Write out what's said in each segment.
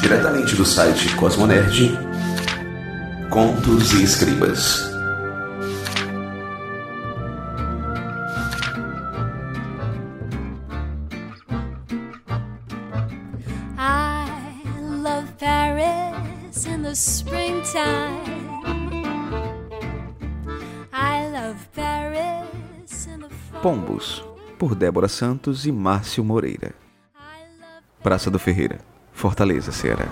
Diretamente do site Cosmonerd, Contos e Escribas. I love Paris in the springtime. I love Paris in the fall. Pombos, por Débora Santos e Márcio Moreira. Praça do Ferreira, Fortaleza, Ceará.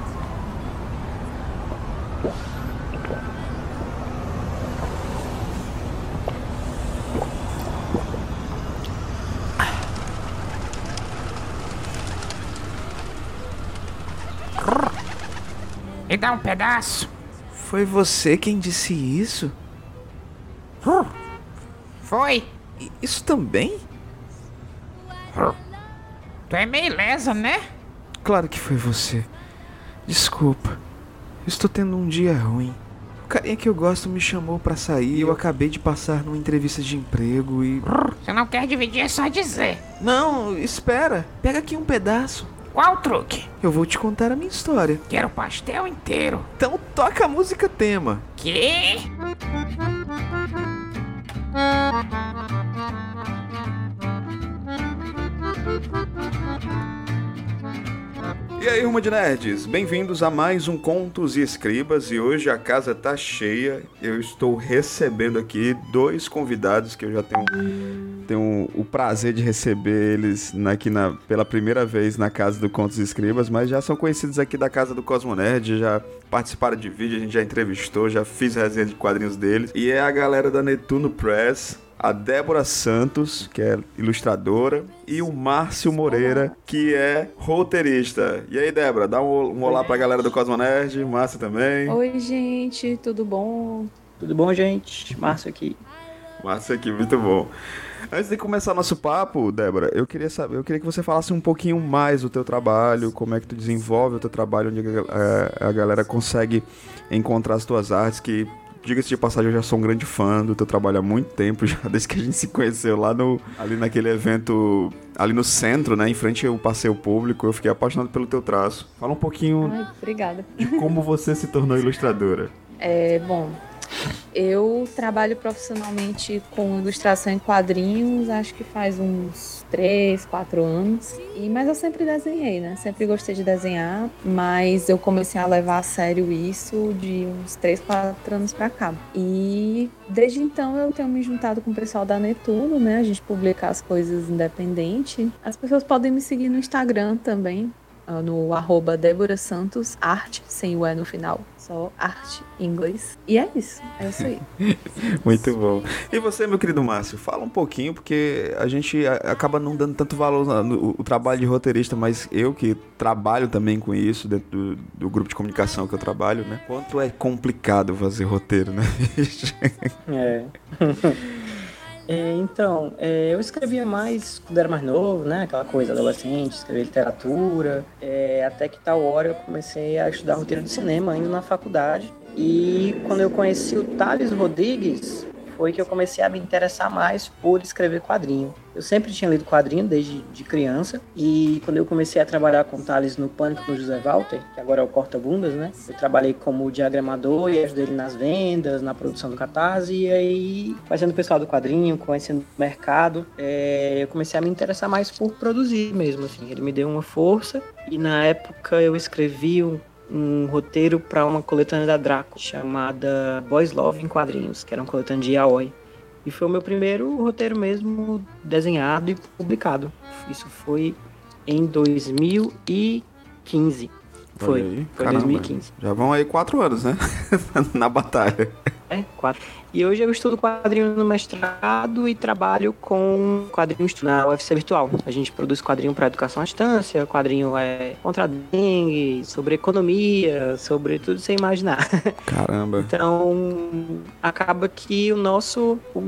Me dá um pedaço. Foi você quem disse isso? Foi. Isso também? Tu é meio lesa, né? Claro que foi você. Desculpa. Estou tendo um dia ruim. O carinha que eu gosto me chamou pra sair e eu acabei de passar numa entrevista de emprego e. Se não quer dividir, é só dizer. Não, espera. Pega aqui um pedaço. Qual o truque? Eu vou te contar a minha história. Quero o pastel inteiro. Então toca a música tema. Que? E aí, Rumo de Nerds, bem-vindos a mais um Contos e Escribas e hoje a casa tá cheia. Eu estou recebendo aqui dois convidados que eu já tenho, tenho o prazer de receber eles aqui na, pela primeira vez na casa do Contos e Escribas, mas já são conhecidos aqui da casa do Cosmonerd, já participaram de vídeo, a gente já entrevistou, já fiz resenha de quadrinhos deles. E é a galera da Netuno Press, a Débora Santos, que é ilustradora, e o Márcio Moreira, que é roteirista. E aí, Débora, dá um, um olá pra galera do Cosmonerd, Márcio também. Oi, gente, tudo bom? Tudo bom, gente? Márcio aqui. Márcio aqui, muito bom. Antes de começar nosso papo, Débora, eu queria saber, eu queria que você falasse um pouquinho mais do teu trabalho, como é que tu desenvolve o teu trabalho, onde a, a galera consegue encontrar as tuas artes, que Diga-se de passagem, eu já sou um grande fã do teu trabalho há muito tempo, já desde que a gente se conheceu lá no ali naquele evento ali no centro, né, em frente ao passeio público, eu fiquei apaixonado pelo teu traço. Fala um pouquinho Ai, obrigada. de como você se tornou ilustradora. É, bom, eu trabalho profissionalmente com ilustração em quadrinhos, acho que faz uns 3, 4 anos. E, mas eu sempre desenhei, né? Sempre gostei de desenhar, mas eu comecei a levar a sério isso de uns 3, 4 anos pra cá. E desde então eu tenho me juntado com o pessoal da Netuno, né? A gente publica as coisas independente. As pessoas podem me seguir no Instagram também, ah, no arroba Débora Santos Arte, sem o E no final, só arte em inglês. E é isso, é isso aí. Muito bom. E você, meu querido Márcio, fala um pouquinho, porque a gente acaba não dando tanto valor no o trabalho de roteirista, mas eu que trabalho também com isso, dentro do, do grupo de comunicação que eu trabalho, né? Quanto é complicado fazer roteiro, né? É. É, então, é, eu escrevia mais quando era mais novo, né? Aquela coisa adolescente, escrever literatura. É, até que tal hora eu comecei a estudar roteiro de cinema ainda na faculdade. E quando eu conheci o Thales Rodrigues, foi que eu comecei a me interessar mais por escrever quadrinho. Eu sempre tinha lido quadrinho desde de criança e quando eu comecei a trabalhar com Thales no Pânico no José Walter, que agora é o Corta Bundas, né? Eu trabalhei como diagramador e ajudei ele nas vendas, na produção do Catarse e aí, fazendo o pessoal do quadrinho, conhecendo o mercado, é, eu comecei a me interessar mais por produzir mesmo, assim. Ele me deu uma força e na época eu escrevi um um roteiro para uma coletânea da Draco chamada Boys Love em Quadrinhos, que era uma coletânea de yaoi. E foi o meu primeiro roteiro mesmo desenhado e publicado. Isso foi em 2015. Foi, foi caramba. 2015. Já vão aí quatro anos, né? Na batalha. É, quatro. E hoje eu estudo quadrinho no mestrado e trabalho com quadrinhos na UFC Virtual. A gente produz quadrinho para educação à distância, quadrinho é contra dengue, sobre economia, sobre tudo sem imaginar. Caramba. Então, acaba que o nosso, o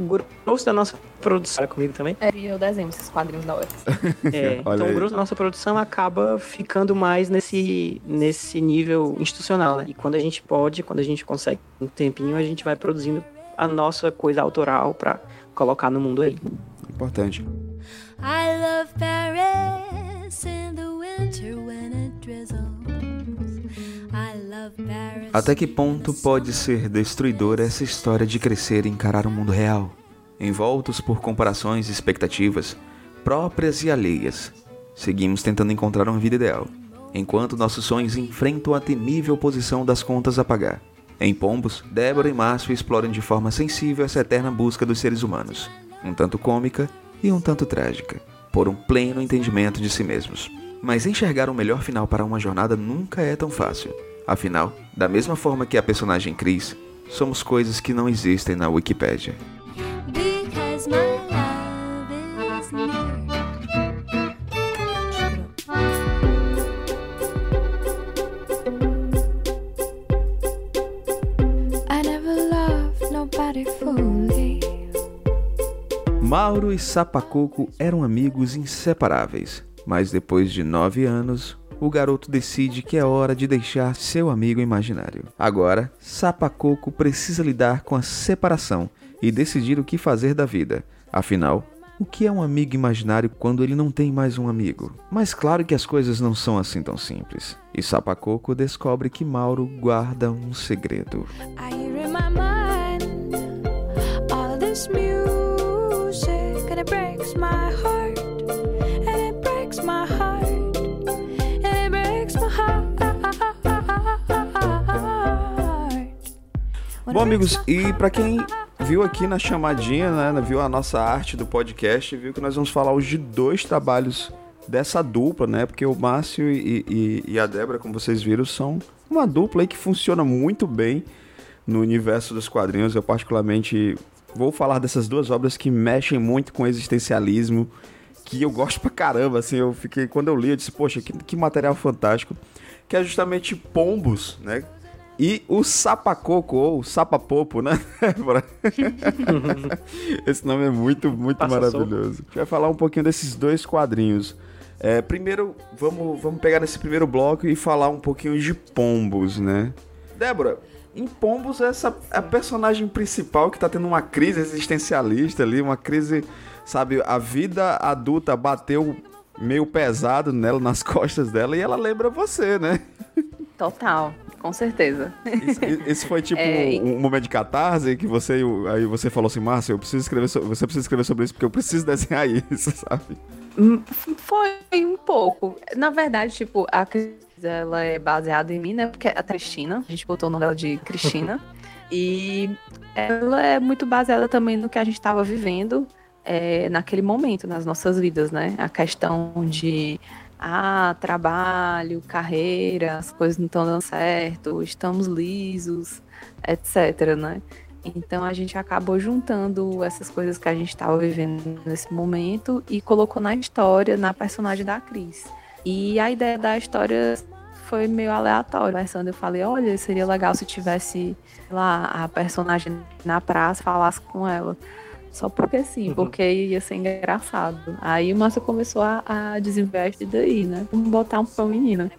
grosso da nossa produção, comigo também, É, e eu desenho esses quadrinhos da UFC. é, então aí. o grosso da nossa produção acaba ficando mais nesse, nesse nível institucional, né? E quando a gente pode, quando a gente consegue um tempinho, a gente vai produzindo a nossa coisa autoral pra colocar no mundo aí. Importante. I love Paris in the winter when it drizzles. love Paris. Até que ponto pode ser destruidora essa história de crescer e encarar o mundo real, envoltos por comparações e expectativas, próprias e alheias? Seguimos tentando encontrar uma vida ideal, enquanto nossos sonhos enfrentam a temível oposição das contas a pagar. Em Pombos, Débora e Márcio exploram de forma sensível essa eterna busca dos seres humanos, um tanto cômica e um tanto trágica, por um pleno entendimento de si mesmos. Mas enxergar o melhor final para uma jornada nunca é tão fácil. Afinal, da mesma forma que a personagem Chris, somos coisas que não existem na Wikipédia. Mauro e Sapacoco eram amigos inseparáveis, mas depois de nove anos, o garoto decide que é hora de deixar seu amigo imaginário. Agora, Sapacoco precisa lidar com a separação e decidir o que fazer da vida. Afinal, o que é um amigo imaginário quando ele não tem mais um amigo? Mas claro que as coisas não são assim tão simples. E Sapacoco descobre que Mauro guarda um segredo. I hear in my mind all this music, Bom, amigos, e pra quem viu aqui na chamadinha, né, viu a nossa arte do podcast, viu que nós vamos falar hoje de dois trabalhos dessa dupla, né? Porque o Márcio e, e- e a Débora, como vocês viram, são uma dupla aí que funciona muito bem no universo dos quadrinhos. Eu particularmente vou falar dessas duas obras que mexem muito com o existencialismo, que eu gosto pra caramba, assim, eu fiquei, quando eu li, eu disse, poxa, que, que material fantástico, que é justamente Pombos, né? E o Sapacoco, ou Sapapopo, né? Débora? Esse nome é muito, muito Passa maravilhoso. A gente vai falar um pouquinho desses dois quadrinhos. É, primeiro, vamos, vamos pegar nesse primeiro bloco e falar um pouquinho de Pombos, né? Débora, em Pombos, essa é a personagem principal que tá tendo uma crise existencialista ali, uma crise, sabe, a vida adulta bateu meio pesado nela, nas costas dela, e ela lembra você, né? Total, com certeza. Esse, foi tipo É, um momento de catarse que você aí você falou assim, Márcia, eu preciso escrever, so- você precisa escrever sobre isso porque eu preciso desenhar isso, sabe? Hum, Foi um pouco. Na verdade, tipo, a Cris, ela é baseada em mim, né? Porque é a Cristina, a gente botou o nome dela de Cristina. e ela é muito baseada também no que a gente estava vivendo é, naquele momento, nas nossas vidas, né? A questão de ah, trabalho, carreira, as coisas não estão dando certo, estamos lisos, etc, né? Então a gente acabou juntando essas coisas que a gente estava vivendo nesse momento e colocou na história, na personagem da Cris. E a ideia da história foi meio aleatória. Conversando, eu falei, olha, seria legal se tivesse lá a personagem na praça falasse com ela. Só porque sim, porque ia ser engraçado. Aí o Márcio começou a, a desinvestir daí, né? Vamos botar um pra menina.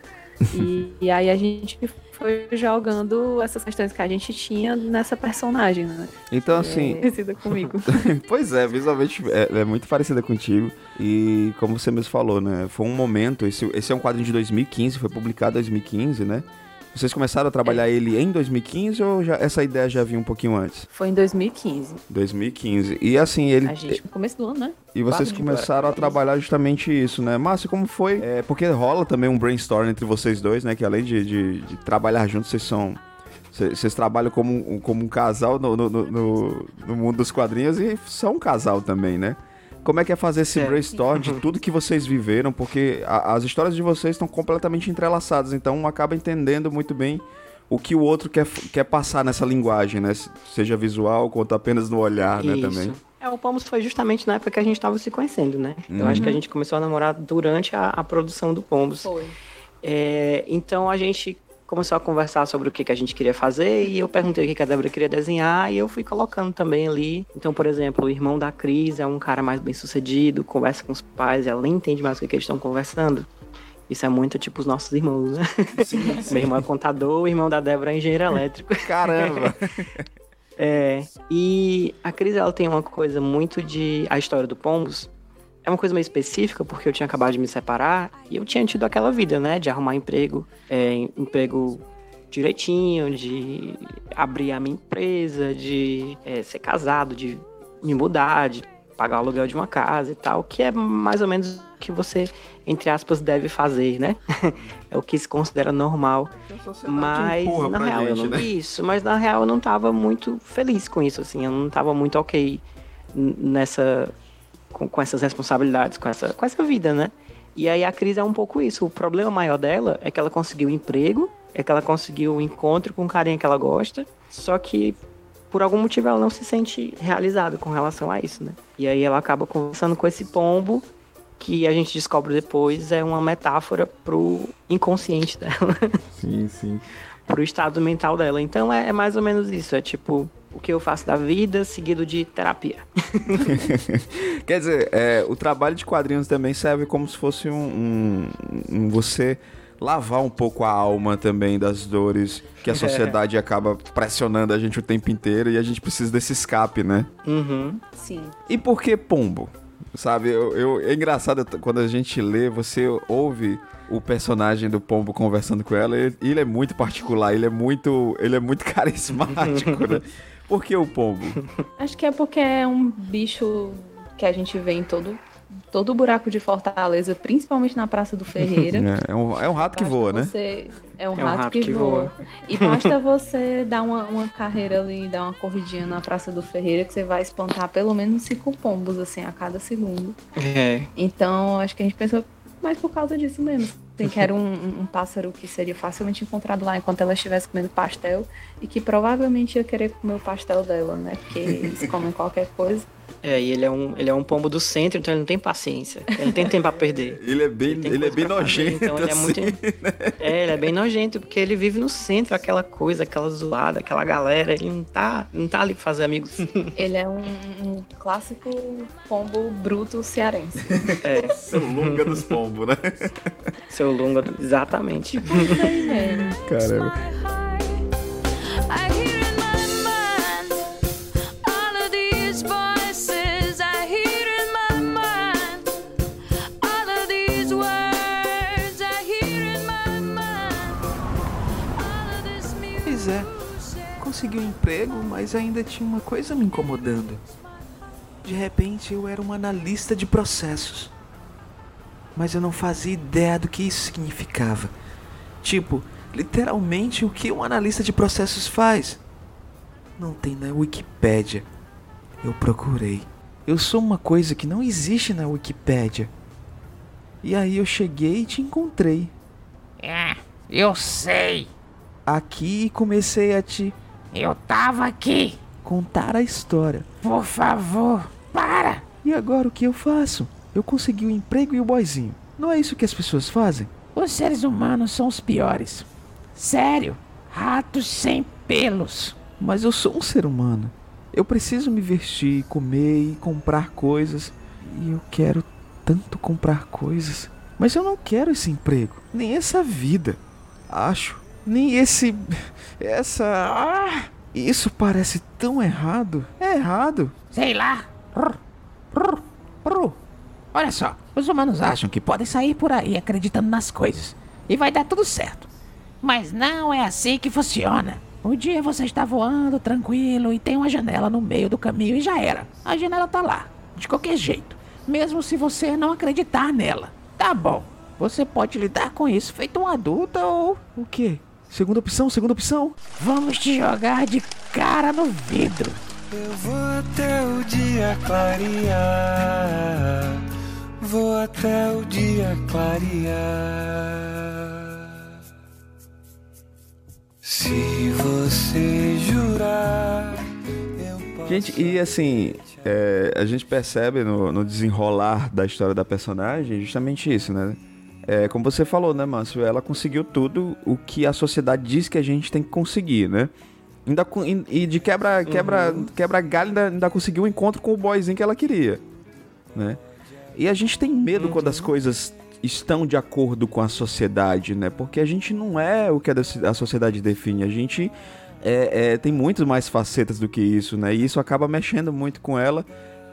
E, e aí a gente foi jogando essas questões que a gente tinha nessa personagem, né? Então assim, Parecida comigo. pois é, visualmente é, é muito parecida contigo e como você mesmo falou, né? Foi um momento, esse, esse é um quadrinho de 2015, foi publicado em 2015, né? Vocês começaram a trabalhar ele em 2015 ou já, essa ideia já vinha um pouquinho antes? Foi em 2015. 2015. E assim, ele A gente, no começo do ano, né? E vocês começaram a trabalhar justamente isso, né? Márcio, como foi? É, porque rola também um brainstorm entre vocês dois, né? Que além de, de- de trabalhar juntos, vocês são. Vocês trabalham como, um- como um casal no, no, no- no- no mundo dos quadrinhos e são um casal também, né? Como é que é fazer esse É. brainstorm de tudo que vocês viveram? Porque a- as histórias de vocês estão completamente entrelaçadas, então um acaba entendendo muito bem o que o outro quer, quer passar nessa linguagem, né? Seja visual quanto apenas no olhar, né? Isso. Também. É, o Pomos foi justamente na época que a gente tava se conhecendo, né? Eu acho que a gente começou a namorar durante a, a produção do Pomos. Foi. É, então a gente começou a conversar sobre o que, que a gente queria fazer e eu perguntei o que, que a Débora queria desenhar e eu fui colocando também ali. Então, por exemplo, o irmão da Cris é um cara mais bem sucedido, conversa com os pais, ela nem entende mais o que, que eles estão conversando. Isso é muito tipo os nossos irmãos, né? Meu irmão é contador, o irmão da Débora é engenheiro elétrico. Caramba! É, e a Cris, ela tem uma coisa muito de... A história do Pombos é uma coisa meio específica, porque eu tinha acabado de me separar e eu tinha tido aquela vida, né? De arrumar emprego, é, emprego direitinho, de abrir a minha empresa, de é, ser casado, de me mudar, de pagar o aluguel de uma casa e tal, que é mais ou menos o que você, entre aspas, deve fazer, né? é o que se considera normal. Mas na real eu gente, não né? isso, mas na real eu não tava muito feliz com isso, assim, eu não tava muito ok nessa com, com essas responsabilidades, com essa com essa vida, né? E aí a Cris é um pouco isso. O problema maior dela é que ela conseguiu emprego, é que ela conseguiu um encontro com um carinha que ela gosta, só que por algum motivo ela não se sente realizada com relação a isso, né? E aí ela acaba conversando com esse pombo que a gente descobre depois é uma metáfora pro inconsciente dela, Sim, sim. pro estado mental dela. Então é, é mais ou menos isso, é tipo o que eu faço da vida seguido de terapia. Quer dizer, é, o trabalho de quadrinhos também serve como se fosse um, um- um você lavar um pouco a alma também das dores que a sociedade acaba pressionando a gente o tempo inteiro e a gente precisa desse escape, né? Uhum. Sim. E por que pombo? Sabe, eu, eu- é engraçado quando a gente lê, você ouve o personagem do pombo conversando com ela, e ele é muito particular, ele é muito, ele é muito carismático, né? Por que o pombo? Acho que é porque é um bicho que a gente vê em todo, todo buraco de Fortaleza, principalmente na Praça do Ferreira. É, é um, é um rato que voa, né? você- É um, É um rato, rato que, que voa. voa. E basta você dar uma, uma carreira ali, dar uma corridinha na Praça do Ferreira, que você vai espantar pelo menos cinco pombos, assim, a cada segundo. É. Então, acho que a gente pensou mais por causa disso mesmo. Tem que era um, um pássaro que seria facilmente encontrado lá enquanto ela estivesse comendo pastel e que provavelmente ia querer comer o pastel dela, né? Porque eles comem qualquer coisa. É, e ele é um, ele é um pombo do centro, então ele não tem paciência. Ele não tem tempo pra perder. Ele é bem, Ele ele é bem pra fazer, nojento, então ele é muito- assim. É, ele é bem nojento, porque ele vive no centro, aquela coisa, aquela zoada, aquela galera. Ele não tá, não tá ali pra fazer amigos. Ele é um, um clássico pombo bruto cearense. É, Seu lunga dos pombos, né? seu longa, exatamente. Mesmo. Caramba. É, consegui um emprego, mas ainda tinha uma coisa me incomodando. De repente eu era um analista de processos. Mas eu não fazia ideia do que isso significava. Tipo, literalmente o que um analista de processos faz. Não tem na Wikipédia. Eu procurei. Eu sou uma coisa que não existe na Wikipédia. E aí eu cheguei e te encontrei. É, eu sei. Aqui e comecei a te Eu tava aqui. contar a história. Por favor, para. E agora o que eu faço? Eu consegui o emprego e o boyzinho. Não é isso que as pessoas fazem? Os seres humanos são os piores. Sério, ratos sem pelos. Mas eu sou um ser humano. Eu preciso me vestir, comer e comprar coisas. E eu quero tanto comprar coisas. Mas eu não quero esse emprego, nem essa vida. Acho, nem esse. Essa. Ah, isso parece tão errado. É errado. Sei lá. Olha só, os humanos acham que podem sair por aí acreditando nas coisas e vai dar tudo certo. Mas não é assim que funciona. Um dia você está voando tranquilo e tem uma janela no meio do caminho e já era. A janela tá lá, de qualquer jeito, mesmo se você não acreditar nela. Tá bom, você pode lidar com isso feito um adulto ou O quê? Segunda opção, segunda opção? vamos te jogar de cara no vidro. Eu vou até o dia clarear. Vou até o dia clarear. Se você jurar, eu posso. Gente, e assim, é, a gente percebe no, no desenrolar da história da personagem justamente isso, né? É, como você falou, né, Márcio? Ela conseguiu tudo o que a sociedade diz que a gente tem que conseguir, né? Ainda, e de quebra, quebra, quebra galho ainda, ainda conseguiu um encontro com o boyzinho que ela queria, né? E a gente tem medo quando as coisas estão de acordo com a sociedade, né? Porque a gente não é o que a sociedade define. A gente é, é, tem muito mais facetas do que isso, né? E isso acaba mexendo muito com ela,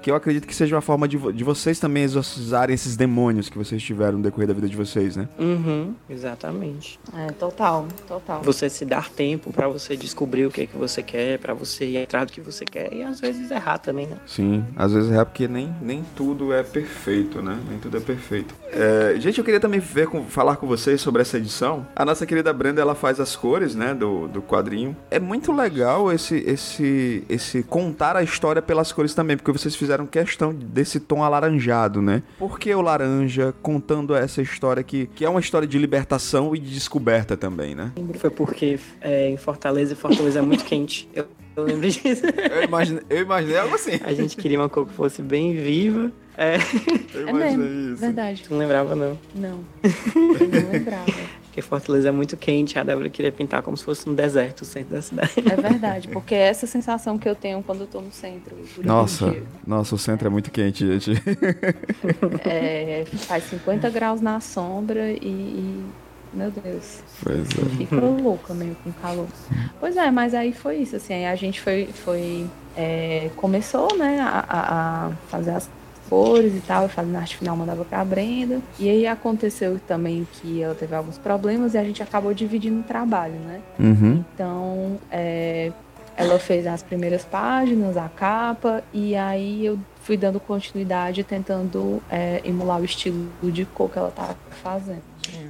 que eu acredito que seja uma forma de, vo- de vocês também exorcizarem esses demônios que vocês tiveram no decorrer da vida de vocês, né? Uhum, exatamente. É, total, total. Você se dar tempo pra você descobrir o que, que você quer, pra você ir atrás do que você quer e às vezes errar também, né? Sim, às vezes é porque nem, nem tudo é perfeito, né? Nem tudo é perfeito. É, gente, eu queria também ver com- falar com vocês sobre essa edição. A nossa querida Brenda, ela faz as cores, né, do, do quadrinho. É muito legal esse, esse, esse contar a história pelas cores também, porque vocês fizeram questão desse tom alaranjado, né? Por que o laranja contando essa história que, que é uma história de libertação e de descoberta também, né? Foi porque é, em Fortaleza, e Fortaleza é muito quente. Eu, eu lembro disso. Eu imaginei, eu imaginei algo assim. A gente queria uma cor que fosse bem viva. É, Eu É imaginei mesmo, isso. verdade. tu não lembrava não. Não, eu não lembrava. Porque Fortaleza é muito quente, a Débora queria pintar como se fosse um deserto, o centro da cidade. É verdade, porque é essa sensação que eu tenho quando eu tô no centro. Nossa, dia. nossa, o centro é muito quente, gente. É, faz 50 graus na sombra e, e- Meu Deus. Pois é. Fica louca meio com calor. Pois é, mas aí foi isso, assim, aí a gente foi. foi é, começou, né, a- a fazer as cores e tal, eu fazendo arte final, mandava pra Brenda. E aí aconteceu também que ela teve alguns problemas e a gente acabou dividindo o trabalho, né? Uhum. Então, é, ela fez as primeiras páginas, a capa, e aí eu fui dando continuidade, tentando é, emular o estilo de cor que ela estava fazendo.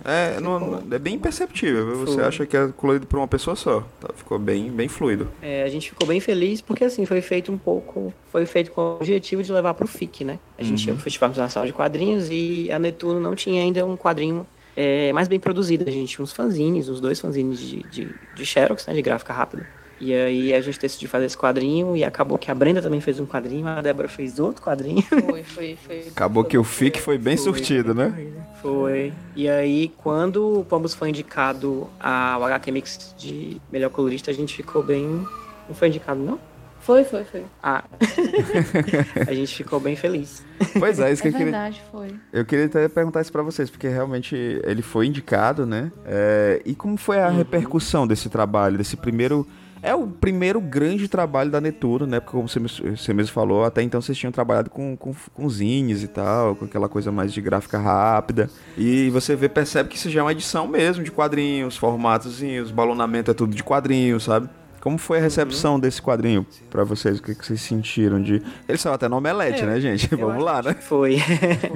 É, não- não- é bem imperceptível. viu? Você acha que é colorido por uma pessoa só. Tá, ficou bem, bem fluido. É, a gente ficou bem feliz porque assim foi feito um pouco, foi feito com o objetivo de levar pro FIC, né? A gente ia pro Festival Internacional de Quadrinhos e a Netuno não tinha ainda um quadrinho é, mais bem produzido. A gente tinha uns fanzines, uns dois fanzines de, de, de Xerox, né, de gráfica rápida. E aí a gente decidiu fazer esse quadrinho e acabou que a Brenda também fez um quadrinho, a Débora fez outro quadrinho. Foi, foi, foi. Acabou que o FIC foi bem Foi, surtido, né? Foi. E aí, quando o Pombos foi indicado ao HQ Mix de melhor colorista, a gente ficou bem. Não foi indicado, não? Foi, foi, foi. Ah. a gente ficou bem feliz. Pois é, isso que É eu queria. verdade, foi. Eu queria até perguntar isso pra vocês, porque realmente ele foi indicado, né? É, e como foi a repercussão desse trabalho, desse primeiro. É o primeiro grande trabalho da Netuno, né? Porque como você, você mesmo falou, até então vocês tinham trabalhado com, com, com zines e tal, com aquela coisa mais de gráfica rápida. E você vê, percebe que isso já é uma edição mesmo, de quadrinhos, formatozinhos, balonamento é tudo de quadrinhos, sabe? Como foi a recepção desse quadrinho pra vocês? O que, que vocês sentiram de. Ele saiu até no Omelete, É, né, gente? Vamos lá, né? Foi.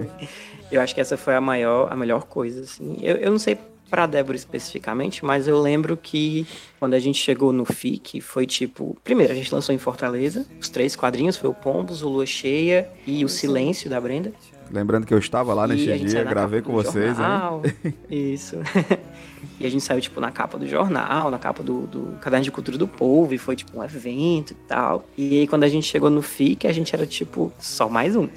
eu acho que essa foi a maior, a melhor coisa, assim. Eu, eu não sei pra Débora especificamente, mas eu lembro que quando a gente chegou no FIC, foi tipo... Primeiro, a gente lançou em Fortaleza, os três quadrinhos, foi o Pombos, o Lua Cheia e o Silêncio da Brenda. Lembrando que eu estava lá nesse E gente dia, gravei com vocês, né? Isso. e a gente saiu, tipo, na capa do jornal, na capa do, do Caderno de Cultura do Povo, e foi, tipo, um evento e tal. E aí, quando a gente chegou no FIC, a gente era, tipo, só mais um.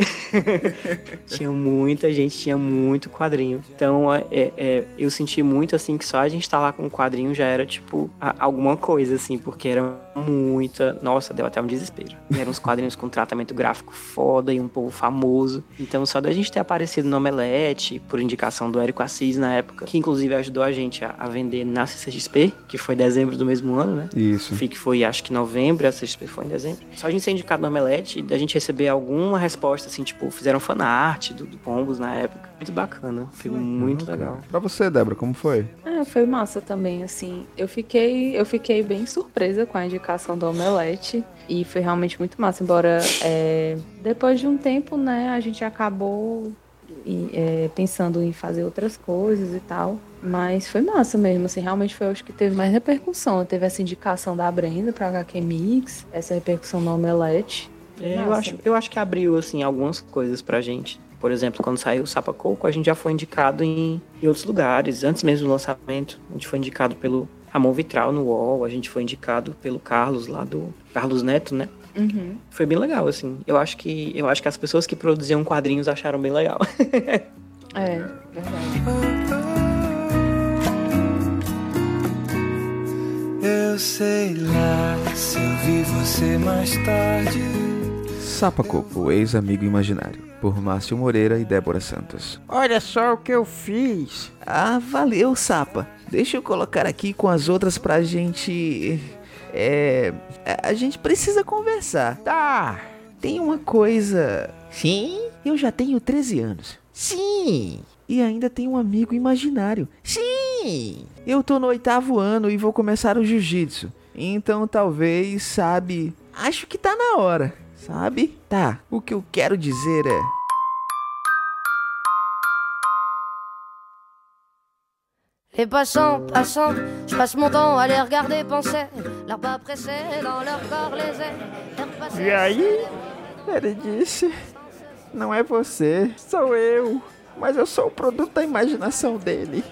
tinha muita gente, tinha muito quadrinho. Então, é, é, eu senti muito, assim, que só a gente tá lá com um quadrinho já era, tipo, a- alguma coisa, assim, porque era muita... Nossa, deu até um desespero. Eram uns quadrinhos com tratamento gráfico foda e um povo famoso. Então, só da gente ter aparecido no Omelete, por indicação do Érico Assis na época, que inclusive ajudou a gente a, a vender na CCXP, que foi dezembro do mesmo ano, né? Isso. FIC foi, acho que novembro, a CXP foi em dezembro. Só a gente ser indicado no Omelete e da gente receber alguma resposta, assim, tipo, fizeram fanart do, do Pombos na época. Muito bacana, foi muito legal. Pra você, Débora, como foi? É, foi massa também, assim. Eu fiquei, eu fiquei bem surpresa com a indicação do Omelete. E foi realmente muito massa. Embora é, depois de um tempo, né, a gente acabou é, pensando em fazer outras coisas e tal. Mas foi massa mesmo, assim, realmente foi acho que teve mais repercussão. Teve essa indicação da Brenda pra HQ Mix, essa repercussão no Omelete. É, eu, acho, eu acho que abriu, assim, algumas coisas pra gente. Por exemplo, quando saiu o Sapa Coco, a gente já foi indicado em, em outros lugares. Antes mesmo do lançamento, a gente foi indicado pelo Ramon Vitral no UOL, a gente foi indicado pelo Carlos lá do Carlos Neto, né? Uhum. Foi bem legal, assim. Eu acho que eu acho que as pessoas que produziam quadrinhos acharam bem legal. É, verdade. Eu sei lá se eu vi você mais tarde. Sapacoco, ex-amigo imaginário, por Márcio Moreira e Débora Santos. Olha só o que eu fiz. Ah, valeu, Sapa. Deixa eu colocar aqui com as outras pra gente. É. A gente precisa conversar. Tá. tem uma coisa. Sim? Eu já tenho 13 anos. Sim! E ainda tenho um amigo imaginário. Sim! Eu tô no oitavo ano e vou começar o jiu-jitsu. Então talvez, sabe. Acho que tá na hora, sabe? Tá, o que eu quero dizer é. Les passants, passants, je passe mon temps à les regarder penser, leurs pas pressés dans leur corps leurs pas E aí? Ele disse: Não é você, sou eu. Mas eu sou o produto da imaginação dele.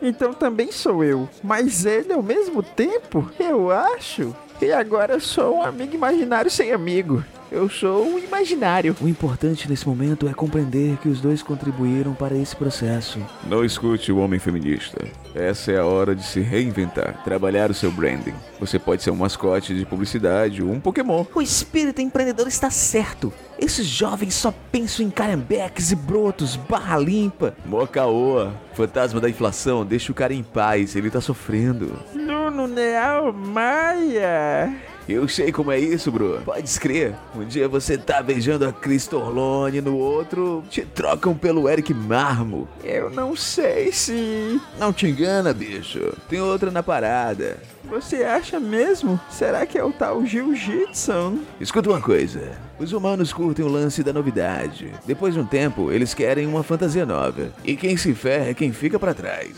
Então também sou eu. Mas ele ao mesmo tempo, eu acho. E agora eu sou um amigo imaginário sem amigo. Eu sou um imaginário. O importante nesse momento é compreender que os dois contribuíram para esse processo. Não escute o homem feminista. Essa é a hora de se reinventar, trabalhar o seu branding. Você pode ser um mascote de publicidade ou um Pokémon. O espírito empreendedor está certo. Esses jovens só pensam em carambeques e brotos, barra limpa. Mocaoa, fantasma da inflação, deixa o cara em paz, ele tá sofrendo. Nuno Neal Maia. Eu sei como é isso, bro. Pode escrever. Um dia você tá beijando a Cris Torlone, no outro te trocam pelo Eric Marmo. Eu não sei se. Não te engana, bicho. Tem outra na parada. Você acha mesmo? Será que é o tal Jiu-Jitsu? Escuta uma coisa. Os humanos curtem o lance da novidade. Depois de um tempo, eles querem uma fantasia nova. E quem se ferra é quem fica pra trás.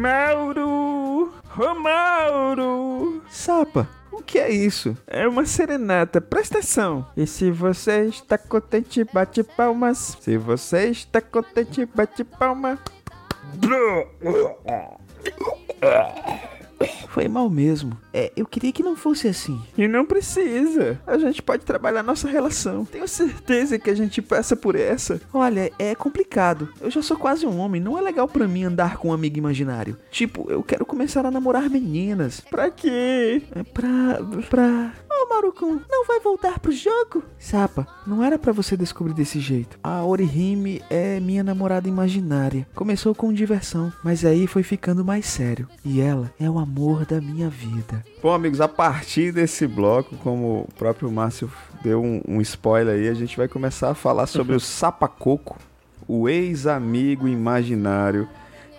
Mauro! Ô Mauro! Sapa, o que é isso? É uma serenata, presta atenção. E se você está contente, bate palmas. Se você está contente, bate palma. Foi mal mesmo. É, eu queria que não fosse assim. E não precisa. A gente pode trabalhar nossa relação. Tenho certeza que a gente passa por essa. Olha, é complicado. Eu já sou quase um homem. Não é legal pra mim andar com um amigo imaginário. Tipo, eu quero começar a namorar meninas. Pra quê? É pra. pra. Ô, Marucum, não vai voltar pro jogo? Sapa, não era pra você descobrir desse jeito. A Orihime é minha namorada imaginária. Começou com diversão, mas aí foi ficando mais sério. E ela é o amor da minha vida. Bom, amigos, a partir desse bloco, como o próprio Márcio deu um, um spoiler aí, a gente vai começar a falar sobre o Sapacoco, o ex-amigo imaginário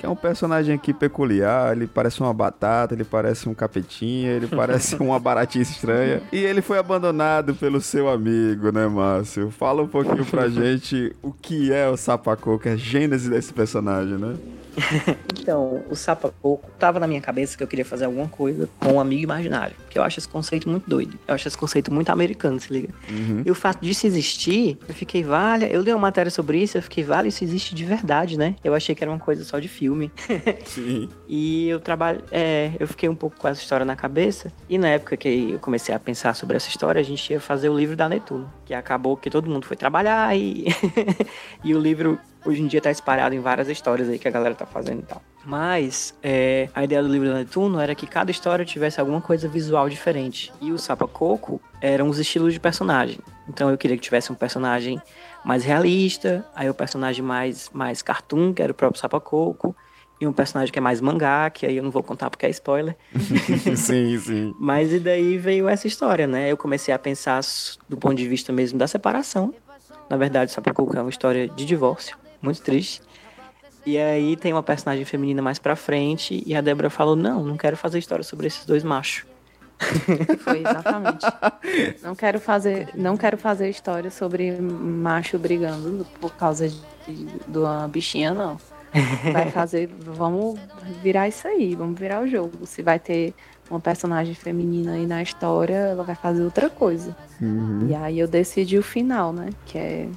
que é um personagem aqui peculiar, ele parece uma batata, ele parece um capetinha, ele parece uma baratinha estranha. E ele foi abandonado pelo seu amigo, né, Márcio? Fala um pouquinho pra gente o que é o Sapacoco, a gênese desse personagem, né? Então, o Sapacoco tava na minha cabeça que eu queria fazer alguma coisa com um amigo imaginário. Que eu acho esse conceito muito doido. Eu acho esse conceito muito americano, se liga. Uhum. E o fato disso existir, eu fiquei, vale. Eu li uma matéria sobre isso, eu fiquei, vale, isso existe de verdade, né? Eu achei que era uma coisa só de filme. Sim. E eu trabalho. É, eu fiquei um pouco com essa história na cabeça. E na época que eu comecei a pensar sobre essa história, a gente ia fazer o livro da Netuno. Que acabou que todo mundo foi trabalhar e. e o livro hoje em dia tá espalhado em várias histórias aí que a galera tá fazendo e tal. Mas é, a ideia do livro da Netuno era que cada história tivesse alguma coisa visual diferente. E o Sapa Coco eram os estilos de personagem. Então eu queria que tivesse um personagem mais realista, aí o personagem mais, mais cartoon, que era o próprio Sapa Coco, e um personagem que é mais mangá, que aí eu não vou contar porque é spoiler. sim, sim. Mas e daí veio essa história, né? Eu comecei a pensar do ponto de vista mesmo da separação. Na verdade, Sapacoco é uma história de divórcio, muito triste. E aí tem uma personagem feminina mais pra frente e a Débora falou: "Não, não quero fazer história sobre esses dois machos". Foi exatamente. Não quero fazer, não quero fazer história sobre macho brigando por causa de, de uma bichinha, não. Vai fazer, vamos virar isso aí, vamos virar o jogo. Se vai ter uma personagem feminina aí na história, ela vai fazer outra coisa. Uhum. E aí eu decidi o final, né? Que é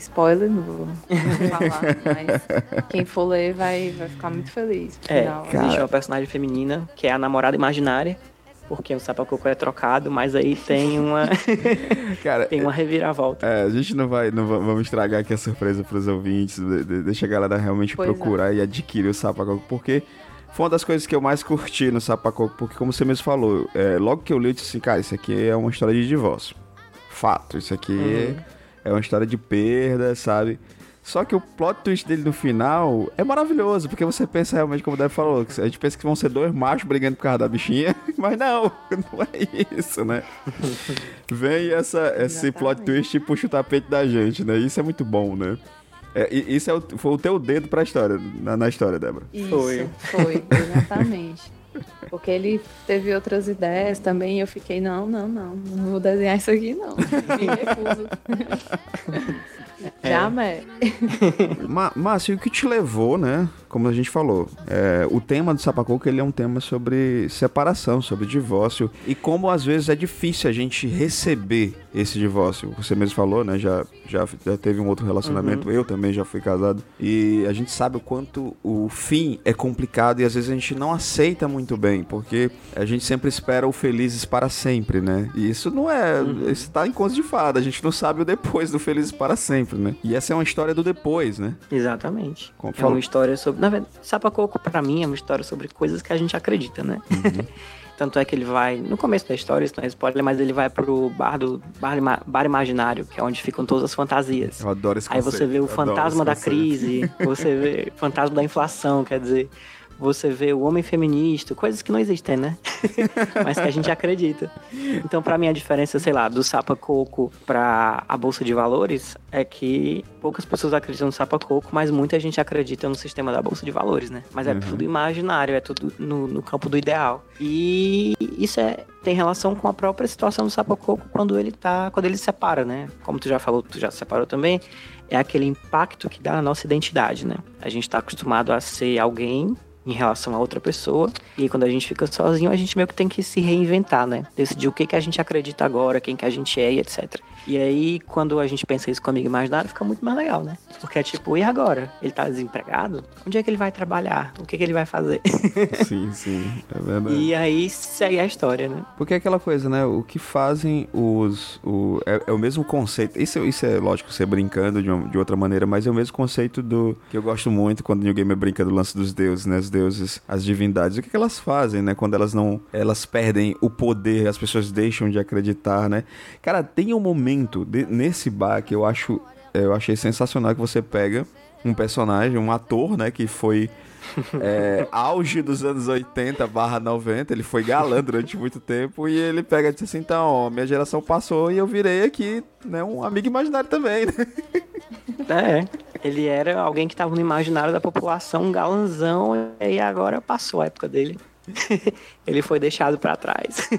spoiler, não vou, falar, mas quem for ler vai, vai ficar muito feliz. É, final. existe uma personagem feminina que é a namorada imaginária, porque o Sapacoco é trocado, mas aí tem uma Cara, tem uma reviravolta. É, a gente não vai, não va- vamos estragar aqui a surpresa pros ouvintes, de- de- deixa a galera realmente Pois é. procurar e adquirir o Sapacoco, porque foi uma das coisas que eu mais curti no Sapacoco, porque como você mesmo falou, é, logo que eu li, eu disse assim, cara, isso aqui é uma história de divórcio. Fato, isso aqui Uhum. é uma história de perda, sabe? Só que o plot twist dele no final é maravilhoso, porque você pensa realmente, como o Deb falou, que a gente pensa que vão ser dois machos brigando por causa da bichinha, mas não, não é isso, né? Vem essa, esse plot twist e puxa o tapete da gente, né? Isso é muito bom, né? É, isso é o- foi o teu dedo pra história, na, na história, Débora. Isso, Foi. foi, exatamente. Porque ele teve outras ideias também e eu fiquei, não, não, não, não vou desenhar isso aqui, não. Me recuso. Jamais. Ma- Márcio, e o que te levou, né? Como a gente falou, é, o tema do Sapacoco ele é um tema sobre separação, sobre divórcio e como às vezes é difícil a gente receber esse divórcio. Você mesmo falou, né? Já, já, já teve um outro relacionamento, eu também já fui casado e a gente sabe o quanto o fim é complicado e às vezes a gente não aceita muito bem, porque a gente sempre espera o felizes para sempre, né? E isso não é, isso tá em conta de fada. A gente não sabe o depois do felizes para sempre, né? E essa é uma história do depois, né? Exatamente. Como É uma história sobre. Na verdade, Sapacoco, pra mim, é uma história sobre coisas que a gente acredita, né? Uhum. Tanto é que ele vai. No começo da história, isso não é spoiler, mas ele vai pro bar do bar, bar imaginário, que é onde ficam todas as fantasias. Eu adoro esse Aí conceito. você vê o fantasma da crise, você vê o fantasma da inflação, quer dizer, você vê o homem feminista, coisas que não existem, né? Mas que a gente acredita. Então, pra mim, a diferença, sei lá, do Sapa Coco pra a Bolsa de Valores é que poucas pessoas acreditam no Sapa Coco, mas muita gente acredita no sistema da Bolsa de Valores, né? Mas é Uhum. tudo imaginário, é tudo no, no campo do ideal. E isso é, tem relação com a própria situação do Sapa Coco quando ele tá, quando ele se separa, né? Como tu já falou, tu já se separou também, é aquele impacto que dá na nossa identidade, né? A gente tá acostumado a ser alguém em relação a outra pessoa. E quando a gente fica sozinho, a gente meio que tem que se reinventar, né? Decidir o que, que a gente acredita agora, quem que a gente é e etc. E aí, quando a gente pensa isso com amigo imaginário, fica muito mais legal, né? Porque é tipo, e agora? Ele tá desempregado? Onde é que ele vai trabalhar? O que, que ele vai fazer? Sim, sim, é verdade. e aí segue a história, né? Porque é aquela coisa, né? O que fazem os. O, é, é o mesmo conceito. Isso, isso é lógico, você brincando de, uma- de outra maneira, mas é o mesmo conceito do. que eu gosto muito quando o New Gamer brinca do lance dos deuses, né? Os deuses, as divindades. O que, que elas fazem, né? Quando elas não. Elas perdem o poder, as pessoas deixam de acreditar, né? Cara, tem um momento de- nesse bar que eu acho. Eu achei sensacional que você pega um personagem, um ator, né? Que foi é, auge dos anos 80 barra 90, ele foi galã durante muito tempo e ele pega e diz assim, então, ó, minha geração passou e eu virei aqui, né, um amigo imaginário também, né? É, ele era alguém que tava no imaginário da população, um galanzão, e agora passou a época dele. ele foi deixado pra trás.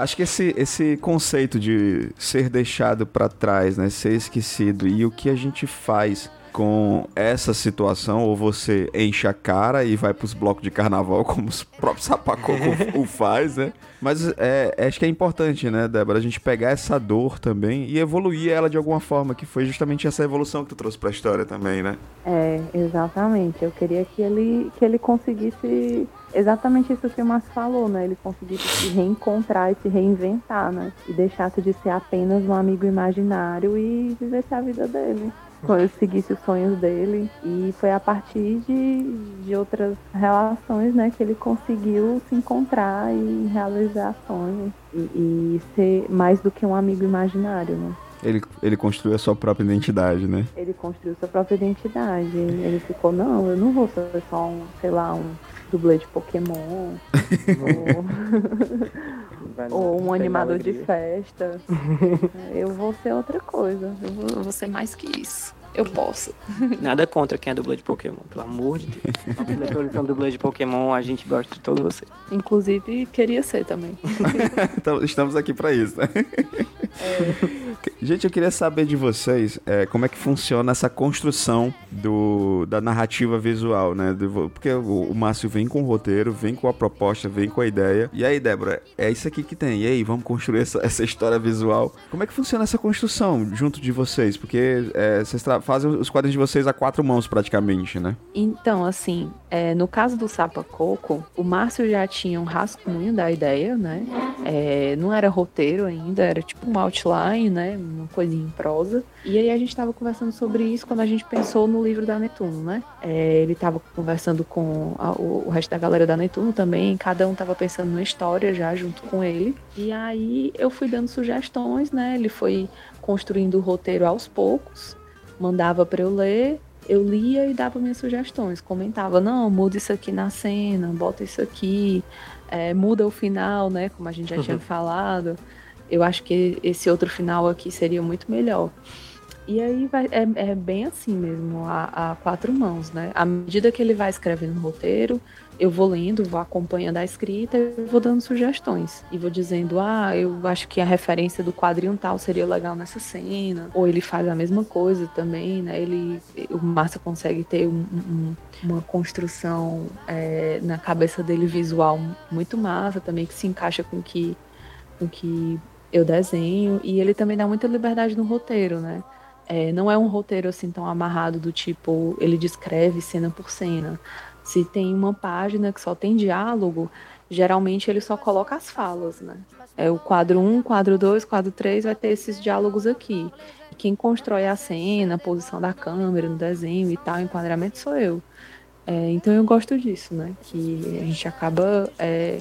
Acho que esse, esse conceito de ser deixado pra trás, né, ser esquecido e o que a gente faz com essa situação, ou você enche a cara e vai pros blocos de carnaval, como os próprios Sapacoco o faz, né? Mas é, acho que é importante, né, Débora, a gente pegar essa dor também e evoluir ela de alguma forma, que foi justamente essa evolução que tu trouxe pra história também, né? É, exatamente. Eu queria que ele, que ele conseguisse exatamente isso que o Márcio falou, né? Ele conseguisse se reencontrar e se reinventar, né? E deixasse de ser apenas um amigo imaginário e vivesse a vida dele. Quando ele seguisse os sonhos dele. E foi a partir de, de outras relações, né, que ele conseguiu se encontrar e realizar sonhos. E, e ser mais do que um amigo imaginário, né? Ele, ele construiu a sua própria identidade, né? ele construiu sua própria identidade. Ele ficou, não, eu não vou ser só um, sei lá, um dublê de Pokémon. ou, ou um animador de festa. Eu vou ser outra coisa. Eu vou, eu vou ser mais que isso. Eu posso. Nada contra quem é dublê de Pokémon, pelo amor de Deus. Depois que é um dublê de Pokémon, a gente gosta de todos vocês. Inclusive, queria ser também. Então, estamos aqui pra isso, né? Gente, eu queria saber de vocês é, como é que funciona essa construção do, da narrativa visual, né? Do- porque o, o Márcio vem com o roteiro, vem com a proposta, vem com a ideia. E aí, Débora, é isso aqui que tem. E aí, vamos construir essa, essa história visual. Como é que funciona essa construção junto de vocês? Porque é, vocês tra- fazem os quadrinhos de vocês a quatro mãos, praticamente, né? Então, assim, é, no caso do Sapa Coco, o Márcio já tinha um rascunho da ideia, né? É, não era roteiro ainda, era tipo um outline, né? Uma coisinha em prosa. E aí a gente tava conversando sobre isso quando a gente pensou no livro da Netuno, né? É, ele tava conversando com a- o, o resto da galera da Netuno também, cada um tava pensando na história já junto com ele. E aí eu fui dando sugestões, né? Ele foi construindo o roteiro aos poucos. Mandava para eu ler, eu lia e dava minhas sugestões, comentava, não, muda isso aqui na cena, bota isso aqui, é, muda o final, né? Como a gente já tinha falado. Eu acho que esse outro final aqui seria muito melhor. E aí vai, é, é bem assim mesmo, a, a quatro mãos, né? À medida que ele vai escrevendo o roteiro, eu vou lendo, vou acompanhando a escrita e vou dando sugestões. E vou dizendo, ah, eu acho que a referência do quadrinho tal seria legal nessa cena. Ou ele faz a mesma coisa também, né? Ele, o Márcio consegue ter um, um, uma construção é, na cabeça dele visual muito massa também, que se encaixa com que, com que eu desenho. E ele também dá muita liberdade no roteiro, né? É, não é um roteiro assim tão amarrado do tipo, ele descreve cena por cena. Se tem uma página que só tem diálogo, geralmente ele só coloca as falas, né? É o quadro 1, quadro 2, quadro 3 vai ter esses diálogos aqui. Quem constrói a cena, a posição da câmera no desenho e tal, enquadramento sou eu. É, então eu gosto disso, né? Que a gente acaba é,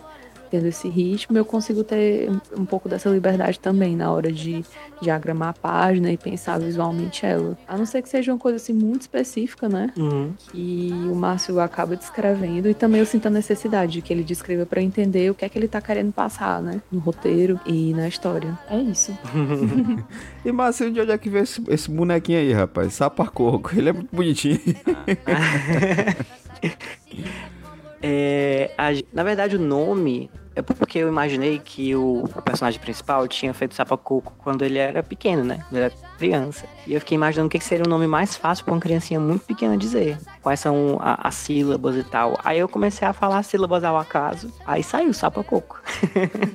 tendo esse ritmo, eu consigo ter um pouco dessa liberdade também na hora de diagramar a página e pensar visualmente ela. A não ser que seja uma coisa assim muito específica, né? Uhum. E o Márcio acaba descrevendo e também eu sinto a necessidade de que ele descreva para entender o que é que ele tá querendo passar, né? No roteiro e na história. É isso. E Márcio, de onde é que veio esse, esse bonequinho aí, rapaz? Sapacoco. Ele é muito bonitinho. É, a- na verdade, o nome é porque eu imaginei que o, personagem principal tinha feito Sapacoco quando ele era pequeno, né? Ele era criança. E eu fiquei imaginando o que seria o nome mais fácil pra uma criancinha muito pequena dizer. Quais são as sílabas e tal. Aí eu comecei a falar sílabas ao acaso. Aí saiu Sapacoco.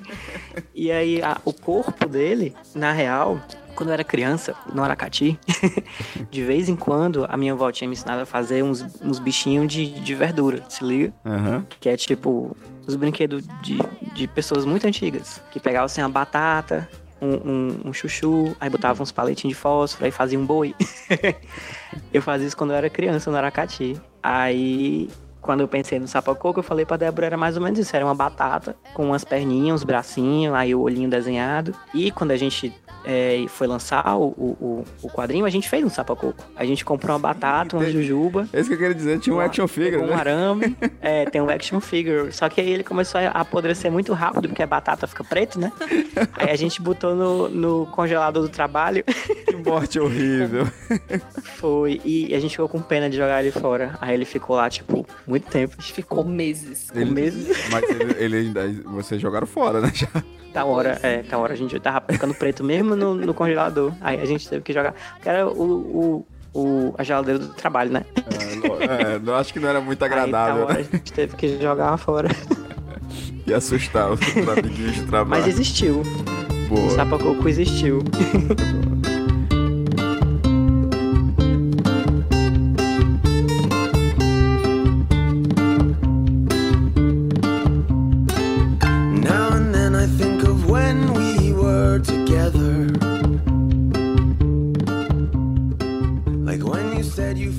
e aí a- o corpo dele, na real, quando eu era criança, no Aracati, de vez em quando a minha avó tinha me ensinado a fazer uns, uns bichinhos de, de verdura, se liga? Aham. Que é tipo os brinquedos de, de pessoas muito antigas. Que pegavam assim uma batata, um, um, um chuchu, aí botavam uns paletinhos de fósforo, aí fazia um boi. eu fazia isso quando eu era criança no Aracati. Aí, quando eu pensei no sapacoco, eu falei pra Débora, era mais ou menos isso. Era uma batata com umas perninhas, uns bracinhos, aí o olhinho desenhado. E quando a gente é, foi lançar o, o, o quadrinho, a gente fez um sapacoco. A gente comprou uma batata, uma jujuba, É isso que eu queria dizer. Tinha um action figure, um né? arame, é, tem um action figure. Só que aí ele começou a apodrecer muito rápido, porque a batata fica preta, né? Aí a gente botou no, no congelador do trabalho, Que morte horrível. foi, e a gente ficou com pena de jogar ele fora. Aí ele ficou lá, tipo, muito tempo. A gente ficou meses. com meses. Mas ele, ele ainda... Vocês jogaram fora, né? Já. Da hora, é, da hora a gente tava ficando preto mesmo no, no congelador. Aí a gente teve que jogar. Que era o, o, o- a geladeira do trabalho, né? É, não acho que não era muito Aí da agradável, hora né? a gente teve que jogar fora. E assustar os amiguinhos de trabalho. Mas existiu. O Boa. Sapacoco existiu.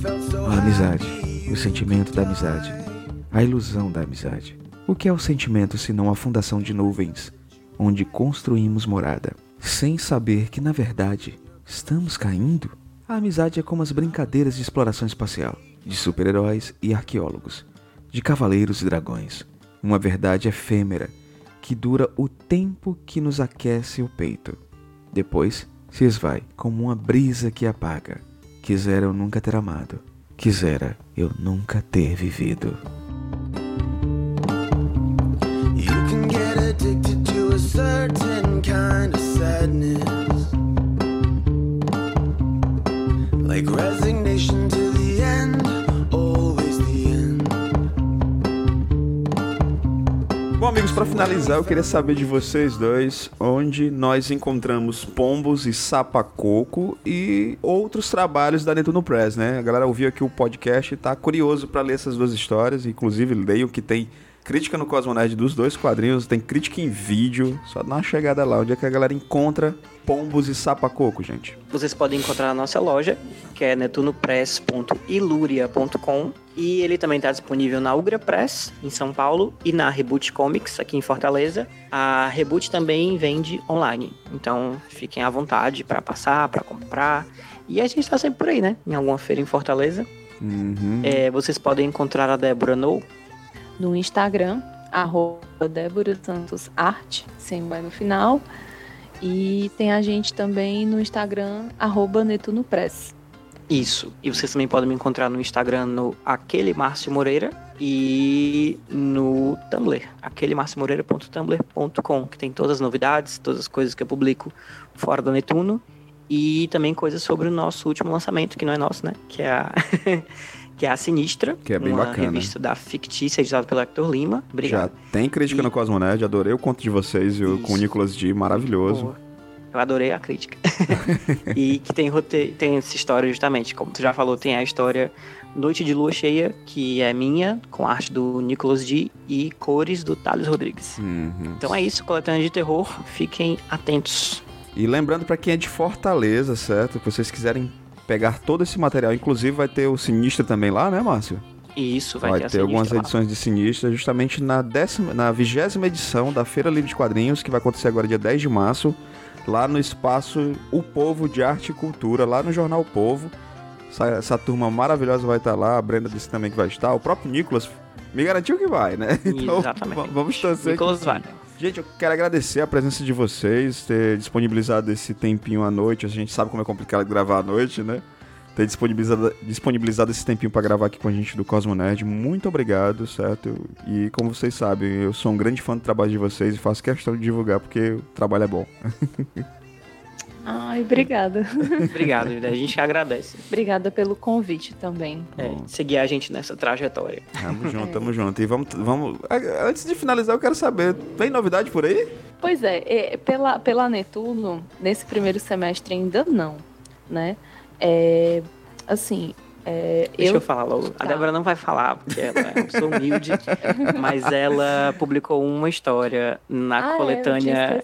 A amizade, o sentimento da amizade, a ilusão da amizade. O que é o sentimento senão a fundação de nuvens, onde construímos morada, sem saber que na verdade estamos caindo? A amizade é como as brincadeiras de exploração espacial, de super-heróis e arqueólogos, de cavaleiros e dragões. Uma verdade efêmera que dura o tempo que nos aquece o peito. Depois se esvai como uma brisa que apaga. Quisera eu nunca ter amado. Quisera eu nunca ter vivido. You can get addicted to a certain kind of sadness. Like resignation to Bom, amigos, pra finalizar, eu queria saber de vocês dois onde nós encontramos Pombos e Sapacoco e outros trabalhos da Netuno Press, né? A galera ouviu aqui o podcast e tá curioso pra ler essas duas histórias, inclusive leiam que tem crítica no Cosmonerd dos dois quadrinhos, tem crítica em vídeo, só dá uma chegada lá, onde é que a galera encontra Pombos e Sapacoco, gente. Vocês podem encontrar na nossa loja, que é netunopress.iluria.com. E ele também está disponível na Ugra Press, em São Paulo, e na Reboot Comics, aqui em Fortaleza. A Reboot também vende online, então fiquem à vontade para passar, para comprar. E a gente tá sempre por aí, né? Em alguma feira em Fortaleza. Uhum. É, vocês podem encontrar a Débora no No Instagram, arroba Débora Santos Arte, sem o no final. E tem a gente também no Instagram, arroba Netuno Press. Isso. E vocês também podem me encontrar no Instagram no aquele Márcio Moreira e no Tumblr, aquelemarciomoreira.tumblr.com, que tem todas as novidades, todas as coisas que eu publico fora do Netuno e também coisas sobre o nosso último lançamento, que não é nosso, né? Que é a que é a Sinistra, Que é bem uma bacana. revista da Fictícia editada pelo Hector Lima. Já Obrigado. tem crítica E- no Cosmo Nerd, adorei o conto de vocês, viu? Com o. Nicolas D, maravilhoso. Boa. Eu adorei a crítica. e que tem, tem essa história justamente, como tu já falou, tem a história Noite de Lua Cheia, que é minha, com arte do Nicolas D e cores do Thales Rodrigues. Uhum. Então é isso, coletânea de terror. Fiquem atentos. E lembrando pra quem é de Fortaleza, certo? Que vocês quiserem pegar todo esse material, inclusive vai ter o Sinistro também lá, né, Márcio? Isso vai, Vai, ter, ter algumas lá. edições de Sinistra, justamente na décima, na vigésima edição da Feira Livre de Quadrinhos, que vai acontecer agora dia 10 de março, lá no espaço O Povo de Arte e Cultura, lá no Jornal O Povo. Essa, essa turma maravilhosa vai estar lá, a Brenda disse também que vai estar, o próprio Nicolas me garantiu que vai, né? Então, Exatamente. vamos torcer Nicolas que vai. Gente, eu quero agradecer a presença de vocês, ter disponibilizado esse tempinho à noite. A gente sabe como é complicado gravar à noite, né? Ter disponibilizado, disponibilizado esse tempinho pra gravar aqui com a gente do Cosmo Nerd. Muito obrigado, certo? E como vocês sabem, eu sou um grande fã do trabalho de vocês e faço questão de divulgar porque o trabalho é bom. Ai, obrigada. Obrigado. A gente agradece. obrigada pelo convite também. É, seguir a gente nessa trajetória. Tamo junto, tamo junto. E vamos, vamos. Antes de finalizar, eu quero saber: tem novidade por aí? Pois é, é, pela, pela Netuno, nesse primeiro semestre ainda não, né? É, assim, é, Deixa eu, eu, falar logo. A Tá. Débora não vai falar, porque ela é humilde, mas ela publicou uma história na Ah, é, coletânea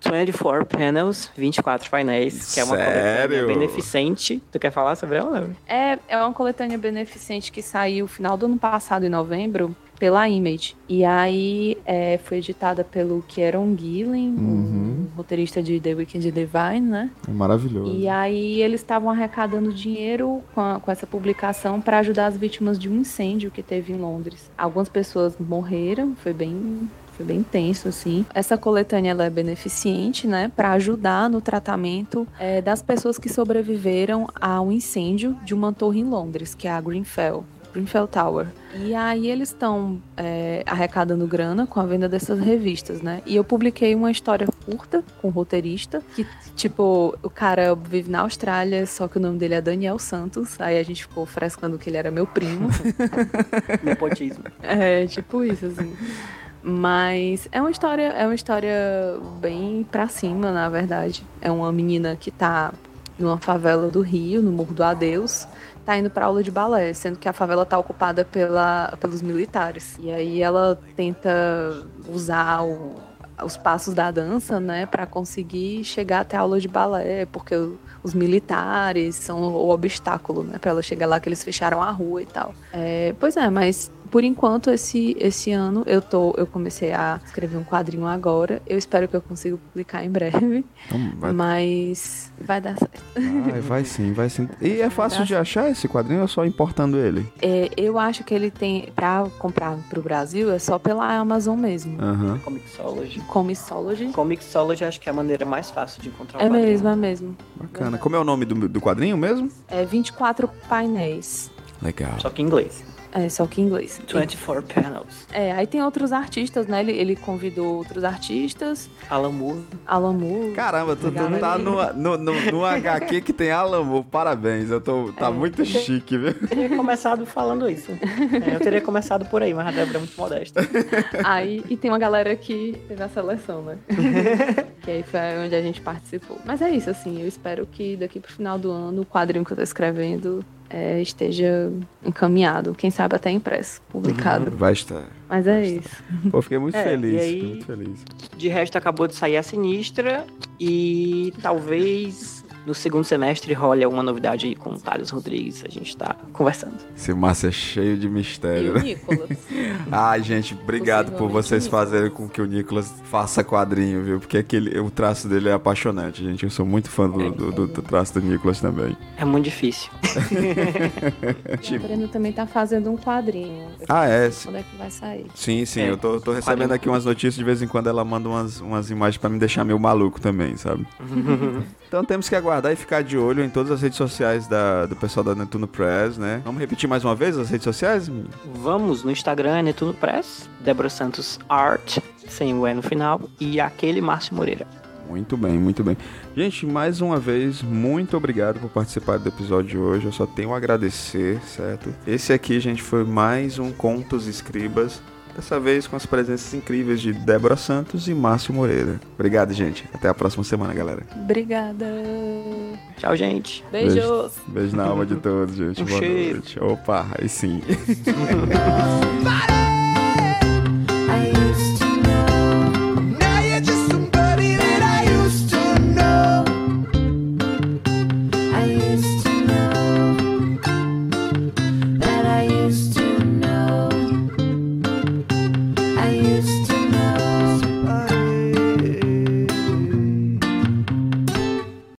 24 Panels, 24 painéis, que é uma Sério? coletânea beneficente. Tu quer falar sobre ela? É, é uma coletânea beneficente que saiu no final do ano passado, em novembro, pela Image. E aí é, foi editada pelo Kieron Gillen, Uhum. o roteirista de The Weekend Divine, né? É maravilhoso. E aí eles estavam arrecadando dinheiro com, a- com essa publicação para ajudar as vítimas de um incêndio que teve em Londres. Algumas pessoas morreram, foi bem foi bem tenso assim. Essa coletânea é beneficente, né, para ajudar no tratamento é, das pessoas que sobreviveram a um incêndio de uma torre em Londres, que é a Grenfell. Grenfell Tower. E aí eles estão é, arrecadando grana com a venda dessas revistas, né? E eu publiquei uma história curta com o roteirista, que, tipo, o cara vive na Austrália, só que o nome dele é Daniel Santos. Aí a gente ficou frescando que ele era meu primo. Nepotismo. É, tipo isso, assim. Mas é uma história, é uma história bem pra cima, na verdade. É uma menina que tá numa favela do Rio, no Morro do Adeus, tá indo pra aula de balé, sendo que a favela tá ocupada pela, pelos militares. E aí ela tenta usar o- os passos da dança, né, Pra conseguir chegar até a aula de balé, porque os militares são o obstáculo, né, Pra ela chegar lá que eles fecharam a rua e tal. É, pois é, mas por enquanto esse esse ano eu tô eu comecei a escrever um quadrinho agora. Eu espero que eu consiga publicar em breve, Então, vai, mas vai dar certo. vai, vai sim, vai sim. E é fácil de achar esse quadrinho ou só importando ele? É, eu acho que ele tem pra comprar pro Brasil é só pela Amazon mesmo. Aham. Comixology. Comixology. Comixology acho que é a maneira mais fácil de encontrar o É quadrinho. mesmo, é mesmo. Bacana. Como é o nome do, do quadrinho mesmo? É 24 painéis. Legal. Só que em inglês. É, só que em inglês. 24 Panels. É, aí tem outros artistas, né? Ele, ele convidou outros artistas. Alan Moore. Alan Moore. Caramba, tu, tu tá no, no, no, no HQ que tem Alan Moore. Parabéns, eu tô, tá muito chique, viu? Eu teria começado falando isso. É, eu teria começado por aí, mas a Débora é muito modesta. Aí, e tem uma galera que teve a seleção, né? que aí foi onde a gente participou. Mas é isso, assim, eu espero que daqui pro final do ano o quadrinho que eu tô escrevendo é, esteja encaminhado. Quem sabe até impresso, publicado. Vai estar. Mas é isso. Pô, fiquei muito É, feliz, aí- muito feliz. De resto, acabou de sair a Sinistra e talvez no segundo semestre role alguma novidade aí com o Thales Rodrigues, a gente tá conversando. Esse Márcio é cheio de E mistério, o né? Nicolas? Ai, gente, obrigado por vocês fazerem com que o Nicolas faça quadrinho, viu? Porque aquele, o traço dele é apaixonante, gente. Eu sou muito fã do, do, do- do traço do Nicolas também. É muito difícil. O Breno também tá fazendo um quadrinho. Ah, é? Quando é que vai sair? Sim, sim. É, eu tô, tô recebendo quadrinho. aqui umas notícias de vez em quando ela manda umas, umas imagens pra me deixar meio maluco também, sabe? então temos que aguardar e ficar de olho em todas as redes sociais da, do pessoal da Netuno Press, né? Vamos repetir mais uma vez as redes sociais? Vamos no Instagram, é Netuno Press, Débora Santos Art, sem o E no final, e aquele Márcio Moreira. Muito bem, muito bem. Gente, mais uma vez, muito obrigado por participar do episódio de hoje. Eu só tenho a agradecer, certo? Esse aqui, gente, foi mais um Contos Escribas. Dessa vez com as presenças incríveis de Débora Santos e Márcio Moreira. Obrigado, gente. Até a próxima semana, galera. Obrigada. Tchau, gente. Beijos. Beijo na alma de todos, gente. Um Boa cheiro. noite. Opa, aí sim.